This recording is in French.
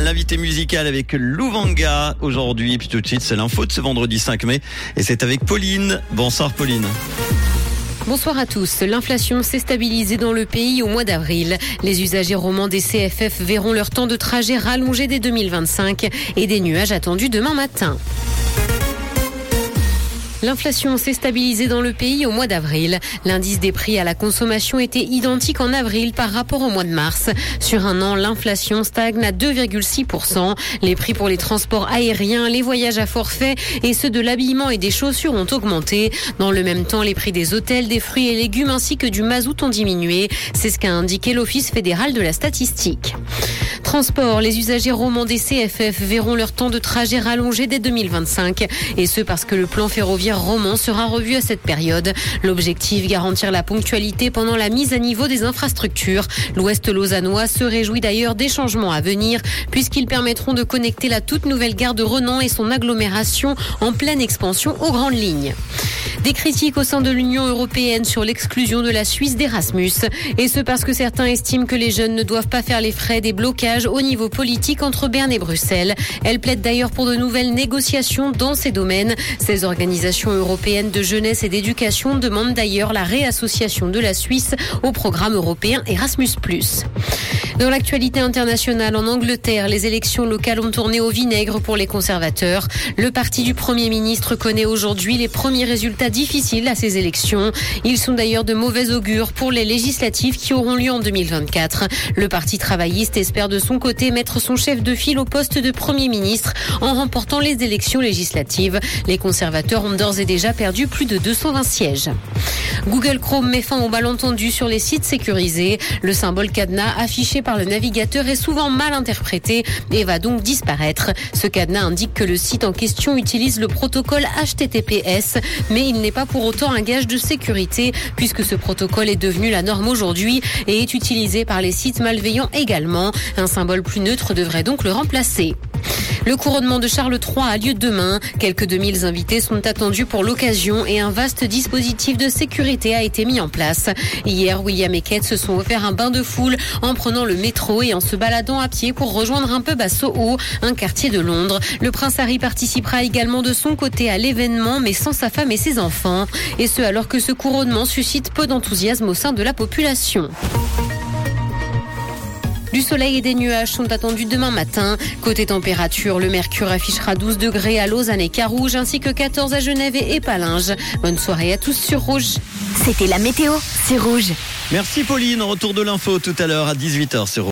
l'invité musical avec Louvanga aujourd'hui. Puis tout de suite, c'est l'info de ce vendredi 5 mai. Et c'est avec Pauline. Bonsoir Pauline. Bonsoir à tous. L'inflation s'est stabilisée dans le pays au mois d'avril. Les usagers romans des CFF verront leur temps de trajet rallongé dès 2025 et des nuages attendus demain matin. L'inflation s'est stabilisée dans le pays au mois d'avril. L'indice des prix à la consommation était identique en avril par rapport au mois de mars. Sur un an, l'inflation stagne à 2,6%. Les prix pour les transports aériens, les voyages à forfait et ceux de l'habillement et des chaussures ont augmenté. Dans le même temps, les prix des hôtels, des fruits et légumes ainsi que du mazout ont diminué. C'est ce qu'a indiqué l'Office fédéral de la statistique. Transport, les usagers romans des CFF verront leur temps de trajet rallongé dès 2025. Et ce parce que le plan ferroviaire roman sera revu à cette période. L'objectif, garantir la ponctualité pendant la mise à niveau des infrastructures. L'Ouest lausannois se réjouit d'ailleurs des changements à venir puisqu'ils permettront de connecter la toute nouvelle gare de Renan et son agglomération en pleine expansion aux grandes lignes. Des critiques au sein de l'Union européenne sur l'exclusion de la Suisse d'Erasmus. Et ce parce que certains estiment que les jeunes ne doivent pas faire les frais des blocages au niveau politique entre Berne et Bruxelles. Elle plaide d'ailleurs pour de nouvelles négociations dans ces domaines. Ces organisations européennes de jeunesse et d'éducation demandent d'ailleurs la réassociation de la Suisse au programme européen Erasmus+. Dans l'actualité internationale, en Angleterre, les élections locales ont tourné au vinaigre pour les conservateurs. Le parti du Premier ministre connaît aujourd'hui les premiers résultats difficiles à ces élections. Ils sont d'ailleurs de mauvais augure pour les législatives qui auront lieu en 2024. Le Parti travailliste espère de son côté mettre son chef de file au poste de Premier ministre en remportant les élections législatives. Les conservateurs ont d'ores et déjà perdu plus de 220 sièges. Google Chrome met fin au malentendu sur les sites sécurisés. Le symbole cadenas affiché par le navigateur est souvent mal interprété et va donc disparaître. Ce cadenas indique que le site en question utilise le protocole HTTPS, mais il n'est pas pour autant un gage de sécurité puisque ce protocole est devenu la norme aujourd'hui et est utilisé par les sites malveillants également. Un symbole plus neutre devrait donc le remplacer. Le couronnement de Charles III a lieu demain. Quelques 2000 invités sont attendus pour l'occasion et un vaste dispositif de sécurité a été mis en place. Hier, William et Kate se sont offert un bain de foule en prenant le métro et en se baladant à pied pour rejoindre un peu Soho, un quartier de Londres. Le prince Harry participera également de son côté à l'événement, mais sans sa femme et ses enfants. Et ce, alors que ce couronnement suscite peu d'enthousiasme au sein de la population. Du soleil et des nuages sont attendus demain matin. Côté température, le mercure affichera 12 degrés à Lausanne et Carouge, ainsi que 14 à Genève et Épalinges. Bonne soirée à tous sur Rouge. C'était la météo, c'est Rouge. Merci Pauline, retour de l'info tout à l'heure à 18h sur